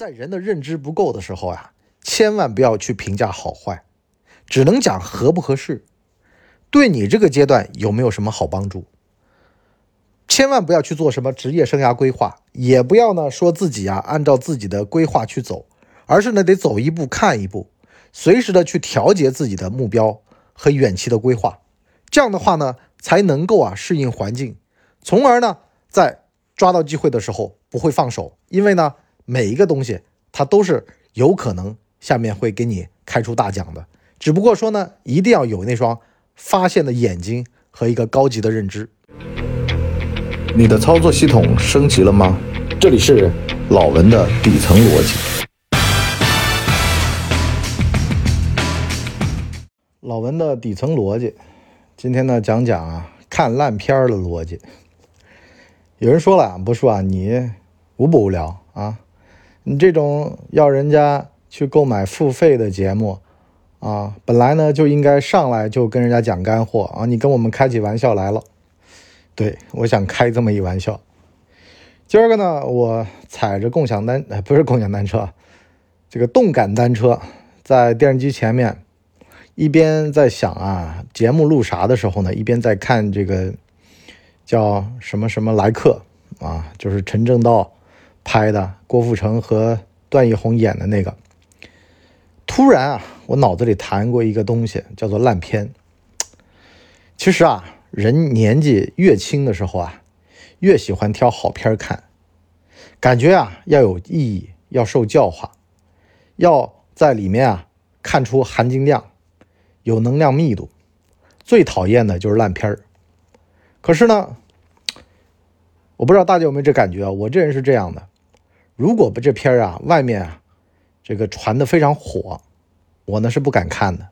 在人的认知不够的时候啊，千万不要去评价好坏，只能讲合不合适，对你这个阶段有没有什么好帮助。千万不要去做什么职业生涯规划，也不要呢说自己啊按照自己的规划去走，而是呢得走一步看一步，随时的去调节自己的目标和远期的规划。这样的话呢，才能够啊适应环境，从而呢在抓到机会的时候不会放手，因为呢。每一个东西，它都是有可能下面会给你开出大奖的。只不过说呢，一定要有那双发现的眼睛和一个高级的认知。你的操作系统升级了吗？这里是老文的底层逻辑。老文的底层逻辑，今天呢讲讲啊看烂片儿的逻辑。有人说了，不说啊，你无不无聊啊？你这种要人家去购买付费的节目，啊，本来呢就应该上来就跟人家讲干货啊，你跟我们开起玩笑来了。对我想开这么一玩笑。今儿个呢，我踩着共享单，不是共享单车，这个动感单车，在电视机前面，一边在想啊，节目录啥的时候呢，一边在看这个叫什么什么来客啊，就是陈正道。拍的郭富城和段奕宏演的那个，突然啊，我脑子里弹过一个东西，叫做烂片。其实啊，人年纪越轻的时候啊，越喜欢挑好片看，感觉啊要有意义，要受教化，要在里面啊看出含金量，有能量密度。最讨厌的就是烂片儿。可是呢，我不知道大家有没有这感觉啊？我这人是这样的。如果不这片儿啊，外面啊，这个传的非常火，我呢是不敢看的。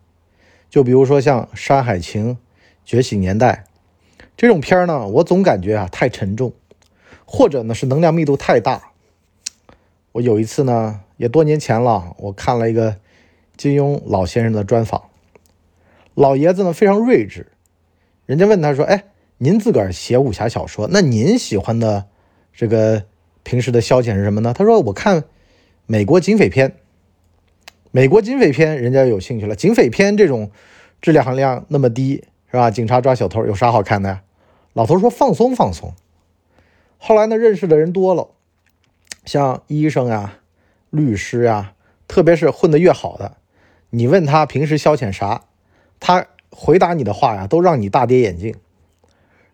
就比如说像《山海情》《觉醒年代》这种片儿呢，我总感觉啊太沉重，或者呢是能量密度太大。我有一次呢，也多年前了，我看了一个金庸老先生的专访，老爷子呢非常睿智，人家问他说：“哎，您自个儿写武侠小说，那您喜欢的这个？”平时的消遣是什么呢？他说：“我看美国警匪片，美国警匪片，人家有兴趣了。警匪片这种质量含量那么低，是吧？警察抓小偷有啥好看的呀？”老头说：“放松放松。”后来呢，认识的人多了，像医生呀、律师呀，特别是混得越好的，你问他平时消遣啥，他回答你的话呀，都让你大跌眼镜。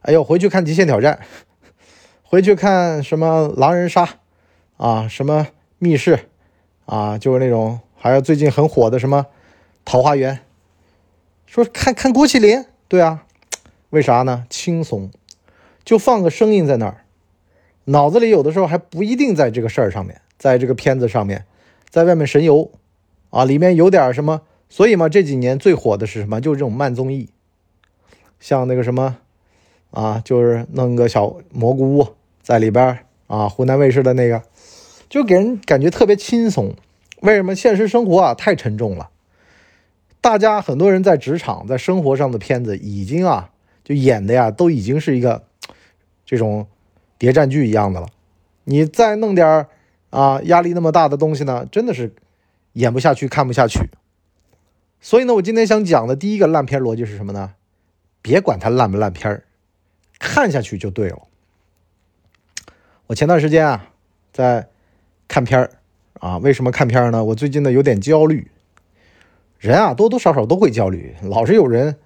哎呦，回去看《极限挑战》。回去看什么狼人杀，啊，什么密室，啊，就是那种，还有最近很火的什么桃花源。说看看郭麒麟，对啊，为啥呢？轻松，就放个声音在那儿，脑子里有的时候还不一定在这个事儿上面，在这个片子上面，在外面神游，啊，里面有点什么。所以嘛，这几年最火的是什么？就是这种慢综艺，像那个什么，啊，就是弄个小蘑菇屋。在里边啊，湖南卫视的那个，就给人感觉特别轻松。为什么现实生活啊太沉重了？大家很多人在职场、在生活上的片子已经啊，就演的呀，都已经是一个这种谍战剧一样的了。你再弄点啊压力那么大的东西呢，真的是演不下去、看不下去。所以呢，我今天想讲的第一个烂片逻辑是什么呢？别管它烂不烂片儿，看下去就对了。我前段时间啊，在看片儿啊，为什么看片儿呢？我最近呢有点焦虑。人啊，多多少少都会焦虑，老是有人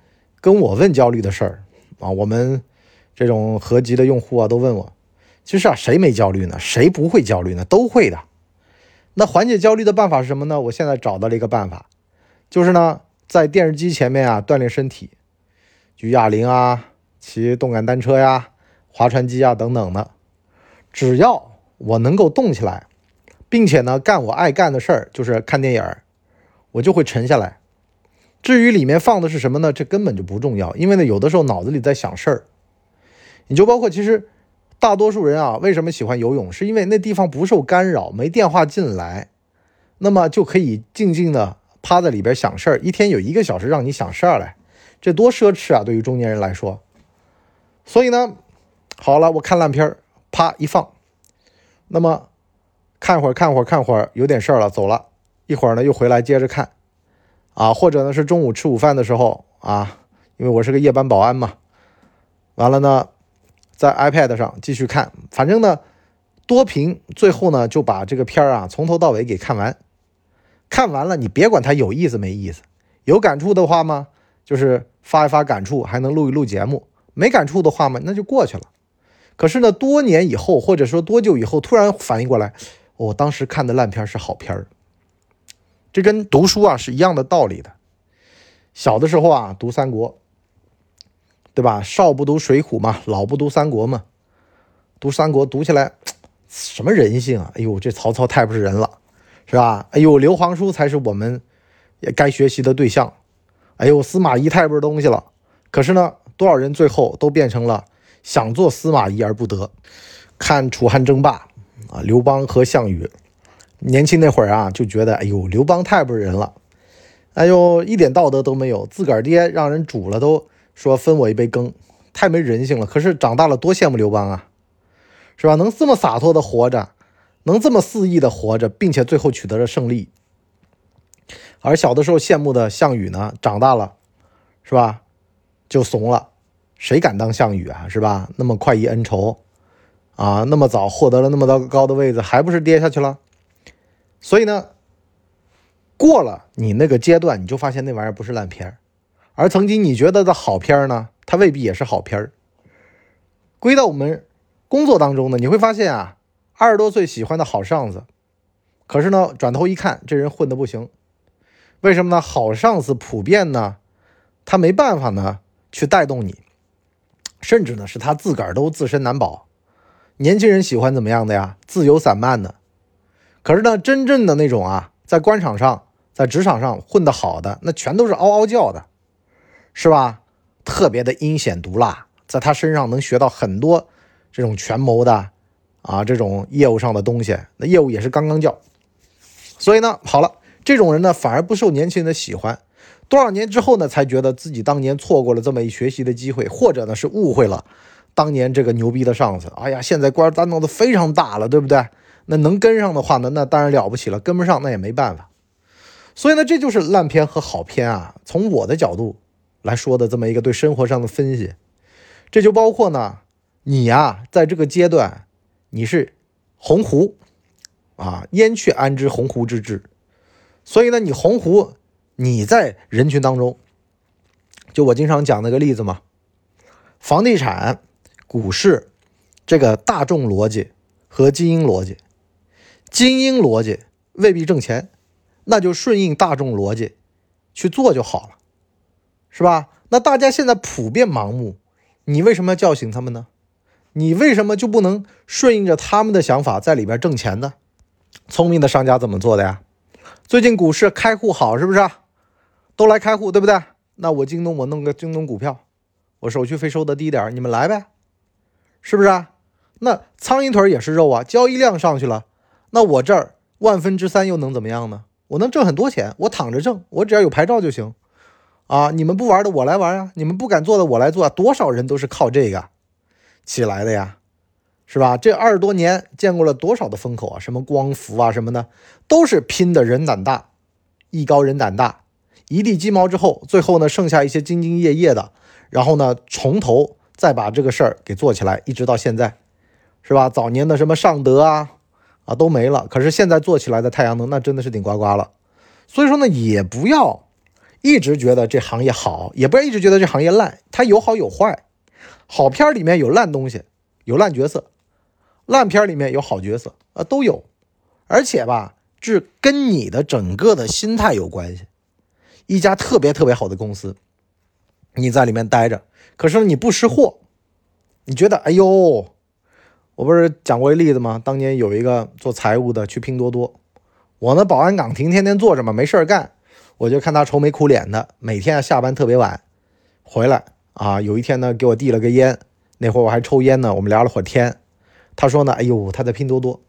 跟我问焦虑的事儿啊。我们这种合集的用户啊，都问我，其实啊，谁没焦虑呢？谁不会焦虑呢？都会的。那缓解焦虑的办法是什么呢？我现在找到了一个办法，就是呢，在电视机前面啊锻炼身体，举哑铃啊，骑动感单车呀，划船机啊等等的。只要我能够动起来，并且呢干我爱干的事儿，就是看电影儿，我就会沉下来。至于里面放的是什么呢？这根本就不重要，因为呢有的时候脑子里在想事儿。你就包括其实大多数人啊，为什么喜欢游泳？是因为那地方不受干扰，没电话进来，那么就可以静静的趴在里边想事儿。一天有一个小时让你想事儿来，这多奢侈啊！对于中年人来说。所以呢，好了，我看烂片儿。啪一放，那么看会儿看会儿看会儿，有点事儿了，走了。一会儿呢又回来接着看，啊，或者呢是中午吃午饭的时候啊，因为我是个夜班保安嘛，完了呢，在 iPad 上继续看，反正呢多屏，最后呢就把这个片儿啊从头到尾给看完。看完了你别管它有意思没意思，有感触的话嘛，就是发一发感触，还能录一录节目；没感触的话嘛，那就过去了。可是呢，多年以后或者说多久以后，突然反应过来，我当时看的烂片是好片儿。这跟读书啊是一样的道理的。小的时候啊，读三国，对吧？少不读水浒嘛，老不读三国嘛。读三国读起来，什么人性啊？哎呦，这曹操太不是人了，是吧？哎呦，刘皇叔才是我们也该学习的对象。哎呦，司马懿太不是东西了。可是呢，多少人最后都变成了想做司马懿而不得。看楚汉争霸啊，刘邦和项羽。年轻那会儿啊，就觉得哎呦，刘邦太不是人了，哎呦，一点道德都没有，自个儿爹让人煮了都说分我一杯羹，太没人性了。可是长大了多羡慕刘邦啊，是吧？能这么洒脱的活着，能这么肆意的活着，并且最后取得了胜利。而小的时候羡慕的项羽呢，长大了，是吧？就怂了，谁敢当项羽啊？是吧？那么快意恩仇啊，那么早获得了那么高的位子，还不是跌下去了？所以呢，过了你那个阶段，你就发现那玩意儿不是烂片儿，而曾经你觉得的好片儿呢，它未必也是好片儿。归到我们工作当中呢，你会发现啊，二十多岁喜欢的好上司，可是呢，转头一看，这人混的不行。为什么呢？好上司普遍呢，他没办法呢去带动你，甚至呢是他自个儿都自身难保。年轻人喜欢怎么样的呀？自由散漫的。可是呢，真正的那种啊，在官场上、在职场上混得好的，那全都是嗷嗷叫的，是吧？特别的阴险毒辣，在他身上能学到很多这种权谋的啊，这种业务上的东西，那业务也是刚刚叫。所以呢，好了，这种人呢，反而不受年轻人的喜欢。多少年之后呢，才觉得自己当年错过了这么一学习的机会，或者呢是误会了当年这个牛逼的上司。哎呀，现在官担当的非常大了，对不对？那能跟上的话呢，那当然了不起了；跟不上那也没办法。所以呢，这就是烂片和好片啊。从我的角度来说的这么一个对生活上的分析，这就包括呢，你呀，在这个阶段你是鸿鹄啊，燕雀安知鸿鹄之志？所以呢，你鸿鹄，你在人群当中，就我经常讲那个例子嘛，房地产、股市这个大众逻辑和精英逻辑。精英逻辑未必挣钱，那就顺应大众逻辑去做就好了，是吧？那大家现在普遍盲目，你为什么要叫醒他们呢？你为什么就不能顺应着他们的想法在里边挣钱呢？聪明的商家怎么做的呀？最近股市开户好是不是？都来开户对不对？那我京东我弄个京东股票，我手续费收的低点，你们来呗，是不是啊？那苍蝇腿也是肉啊，交易量上去了。那我这儿万分之三又能怎么样呢？我能挣很多钱，我躺着挣，我只要有牌照就行，啊！你们不玩的我来玩啊！你们不敢做的我来做，多少人都是靠这个起来的呀，是吧？这二十多年见过了多少的风口啊？什么光伏啊什么的，都是拼的人胆大，艺高人胆大，一地鸡毛之后，最后呢剩下一些兢兢业业的，然后呢从头再把这个事儿给做起来，一直到现在，是吧？早年的什么尚德啊。啊，都没了。可是现在做起来的太阳能，那真的是顶呱呱了。所以说呢，也不要一直觉得这行业好，也不要一直觉得这行业烂。它有好有坏，好片里面有烂东西，有烂角色；烂片里面有好角色，啊，都有。而且吧，这跟你的整个的心态有关系。一家特别特别好的公司，你在里面待着，可是你不识货，你觉得，哎呦。我不是讲过一例子吗？当年有一个做财务的去拼多多，我呢保安岗亭天天坐着嘛，没事儿干，我就看他愁眉苦脸的，每天下班特别晚回来啊，有一天呢给我递了个烟，那会儿我还抽烟呢，我们聊了会儿天，他说呢，哎呦他在拼多多，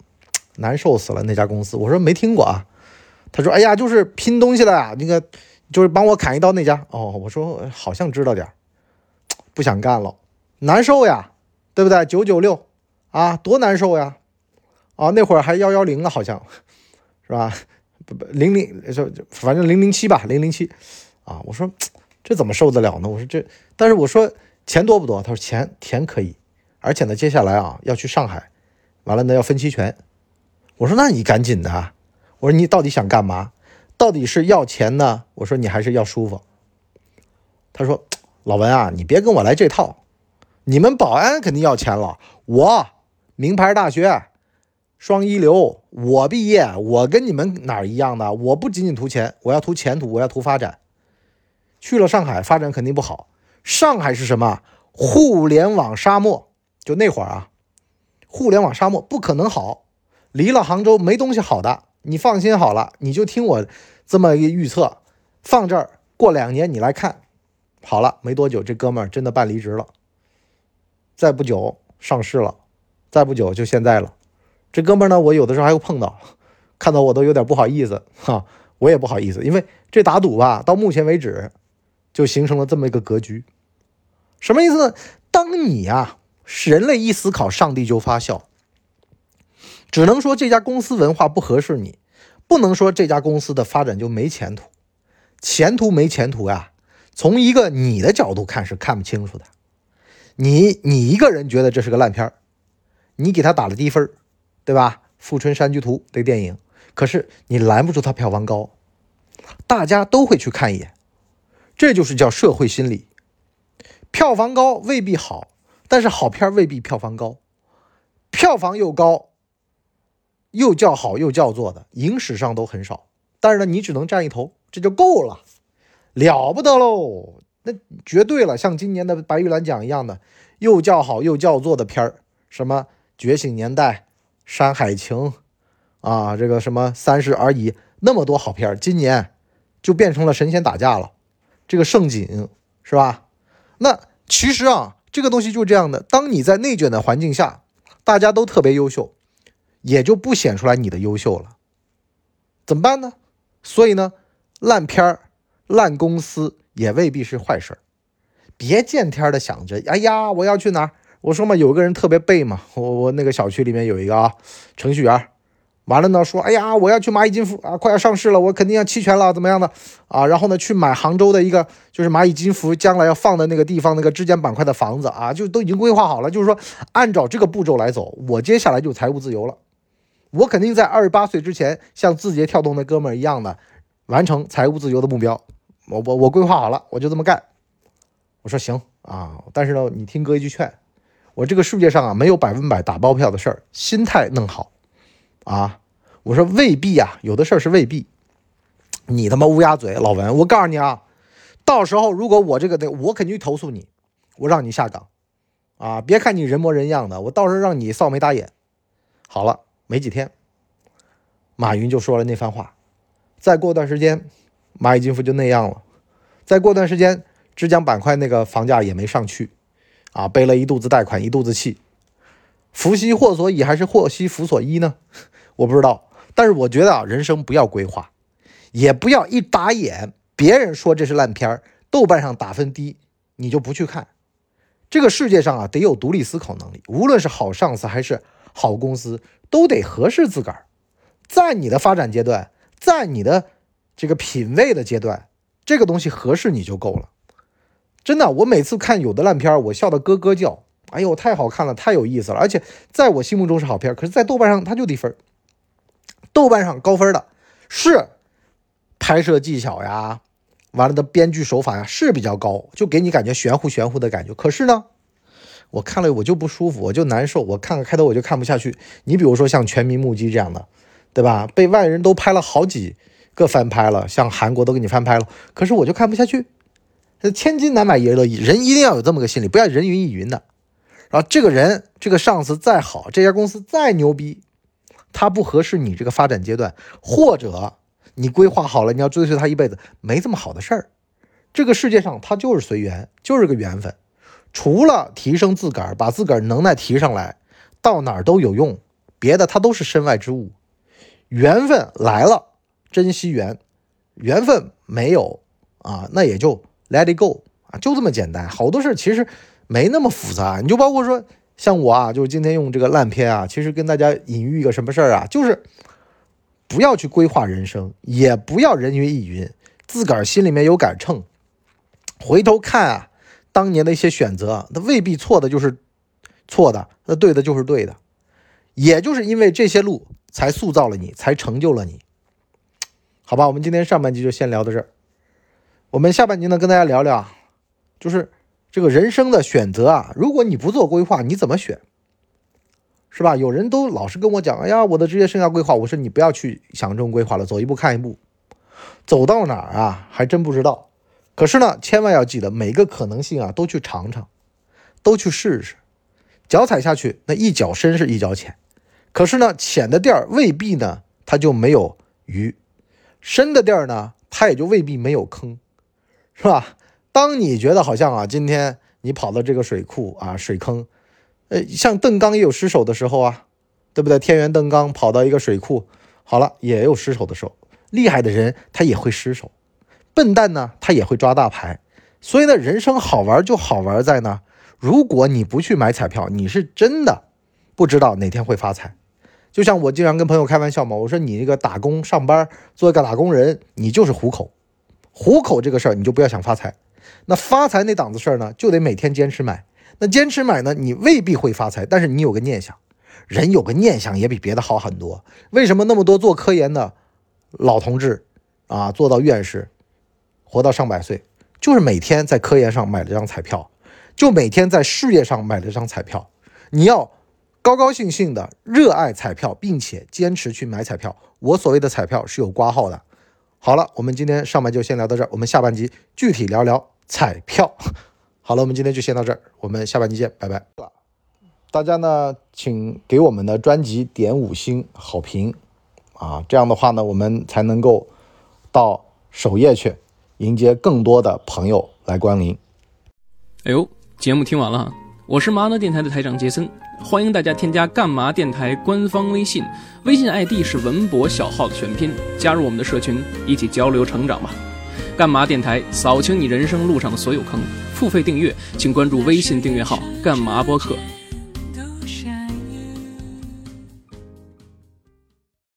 难受死了那家公司，我说没听过啊，他说哎呀就是拼东西的呀，那个就是帮我砍一刀那家，哦，我说好像知道点 不想干了，难受呀，对不对？九九六。啊，多难受呀！啊，那会儿还幺幺零了，好像 是吧？不不，零零就反正零零七吧，零零七啊。我说 这怎么受得了呢？我说这，但是我说钱多不多？他说钱钱可以，而且呢，接下来啊要去上海，完了呢要分期权。我说那你赶紧的，我说你到底想干嘛？到底是要钱呢？我说你还是要舒服？他说老文啊，你别跟我来这套，你们保安肯定要钱了，我名牌大学。双一流，我毕业，我跟你们哪儿一样的？我不仅仅图钱，我要图前途，我要图发展。去了上海，发展肯定不好。上海是什么？互联网沙漠。就那会儿啊，互联网沙漠不可能好。离了杭州没东西好的，你放心好了，你就听我这么一预测，放这儿过两年你来看，好了，没多久这哥们儿真的办离职了，再不久上市了，再不久就现在了。这哥们儿呢，我有的时候还会碰到，看到我都有点不好意思哈，我也不好意思，因为这打赌吧，到目前为止就形成了这么一个格局，什么意思呢？当你啊，人类一思考，上帝就发笑，只能说这家公司文化不合适你，不能说这家公司的发展就没前途，前途没前途呀，从一个你的角度看是看不清楚的，你你一个人觉得这是个烂片儿，你给他打了低分儿。对吧？《富春山居图》这个电影，可是你拦不住它票房高，大家都会去看一眼，这就是叫社会心理。票房高未必好，但是好片未必票房高，票房又高又叫好又叫座的，影史上都很少。但是呢，你只能占一头，这就够了，了不得喽！那绝对了，像今年的白玉兰奖一样的，又叫好又叫座的片儿，什么《觉醒年代》。《山海情》啊，这个什么《三十而已》，那么多好片今年就变成了神仙打架了。这个盛景是吧？那其实啊，这个东西就这样的。当你在内卷的环境下，大家都特别优秀，也就不显出来你的优秀了。怎么办呢？所以呢，烂片儿、烂公司也未必是坏事儿。别见天的想着，哎呀，我要去哪儿？我说嘛，有个人特别背嘛，我我那个小区里面有一个啊程序员，完了呢说，哎呀，我要去蚂蚁金服啊，快要上市了，我肯定要期权了，怎么样的啊？然后呢去买杭州的一个就是蚂蚁金服将来要放的那个地方那个质检板块的房子啊，就都已经规划好了，就是说按照这个步骤来走，我接下来就财务自由了，我肯定在二十八岁之前像字节跳动那哥们儿一样的完成财务自由的目标，我我我规划好了，我就这么干。我说行啊，但是呢，你听哥一句劝。我这个世界上啊，没有百分百打包票的事儿，心态弄好，啊，我说未必啊，有的事儿是未必。你他妈乌鸦嘴，老文，我告诉你啊，到时候如果我这个的，我肯定投诉你，我让你下岗，啊，别看你人模人样的，我到时候让你扫眉打眼。好了，没几天，马云就说了那番话，再过段时间，蚂蚁金服就那样了，再过段时间，浙江板块那个房价也没上去。啊，背了一肚子贷款，一肚子气，福兮祸所倚，还是祸兮福所依呢？我不知道。但是我觉得啊，人生不要规划，也不要一打眼，别人说这是烂片儿，豆瓣上打分低，你就不去看。这个世界上啊，得有独立思考能力。无论是好上司还是好公司，都得合适自个儿。在你的发展阶段，在你的这个品味的阶段，这个东西合适你就够了。真的，我每次看有的烂片我笑得咯咯叫。哎呦，太好看了，太有意思了，而且在我心目中是好片可是，在豆瓣上它就低分。豆瓣上高分的是拍摄技巧呀，完了的编剧手法呀是比较高，就给你感觉玄乎玄乎的感觉。可是呢，我看了我就不舒服，我就难受。我看个开头我就看不下去。你比如说像《全民目击》这样的，对吧？被外人都拍了好几个翻拍了，像韩国都给你翻拍了，可是我就看不下去。千金难买爷乐意，人一定要有这么个心理，不要人云亦云的。然后这个人，这个上司再好，这家公司再牛逼，他不合适你这个发展阶段，或者你规划好了你要追随他一辈子，没这么好的事儿。这个世界上他就是随缘，就是个缘分。除了提升自个儿，把自个儿能耐提上来，到哪儿都有用，别的他都是身外之物。缘分来了，珍惜缘；缘分没有啊，那也就。Let it go 啊，就这么简单。好多事其实没那么复杂。你就包括说像我啊，就是今天用这个烂片啊，其实跟大家隐喻一个什么事儿啊，就是不要去规划人生，也不要人云亦云，自个儿心里面有杆秤，回头看啊，当年的一些选择，那未必错的就是错的，那对的就是对的，也就是因为这些路才塑造了你，才成就了你。好吧，我们今天上半集就先聊到这儿，我们下半集呢跟大家聊聊，就是。这个人生的选择啊，如果你不做规划，你怎么选？是吧？有人都老是跟我讲，哎呀，我的职业生涯规划。我说你不要去想这种规划了，走一步看一步，走到哪儿啊，还真不知道。可是呢，千万要记得每个可能性啊，都去尝尝，都去试试。脚踩下去，那一脚深是一脚浅，可是呢，浅的地儿未必呢，它就没有鱼；深的地儿呢，它也就未必没有坑，是吧？当你觉得好像啊，今天你跑到这个水库啊、水坑，呃，像邓刚也有失手的时候啊，对不对？天元邓刚跑到一个水库，好了，也有失手的时候。厉害的人他也会失手，笨蛋呢他也会抓大牌。所以呢，人生好玩就好玩在呢，如果你不去买彩票，你是真的不知道哪天会发财。就像我经常跟朋友开玩笑嘛，我说你那个打工上班做一个打工人，你就是糊口，糊口这个事儿你就不要想发财。那发财那档子事儿呢，就得每天坚持买。那坚持买呢，你未必会发财，但是你有个念想，人有个念想也比别的好很多。为什么那么多做科研的老同志啊，做到院士，活到上百岁，就是每天在科研上买了张彩票，就每天在事业上买了张彩票。你要高高兴兴的热爱彩票，并且坚持去买彩票。我所谓的彩票是有挂号的。好了，我们今天上半就先聊到这儿，我们下半集具体聊聊。彩票，好了，我们今天就先到这儿，我们下半集见，拜拜。大家呢，请给我们的专辑点五星好评啊，这样的话呢，我们才能够到首页去迎接更多的朋友来光临。哎呦，节目听完了，我是麻辣电台的台长杰森，欢迎大家添加干嘛电台官方微信，微信 ID 是文博小号的全拼，加入我们的社群，一起交流成长吧。干嘛电台扫清你人生路上的所有坑，付费订阅请关注微信订阅号“干嘛播客”。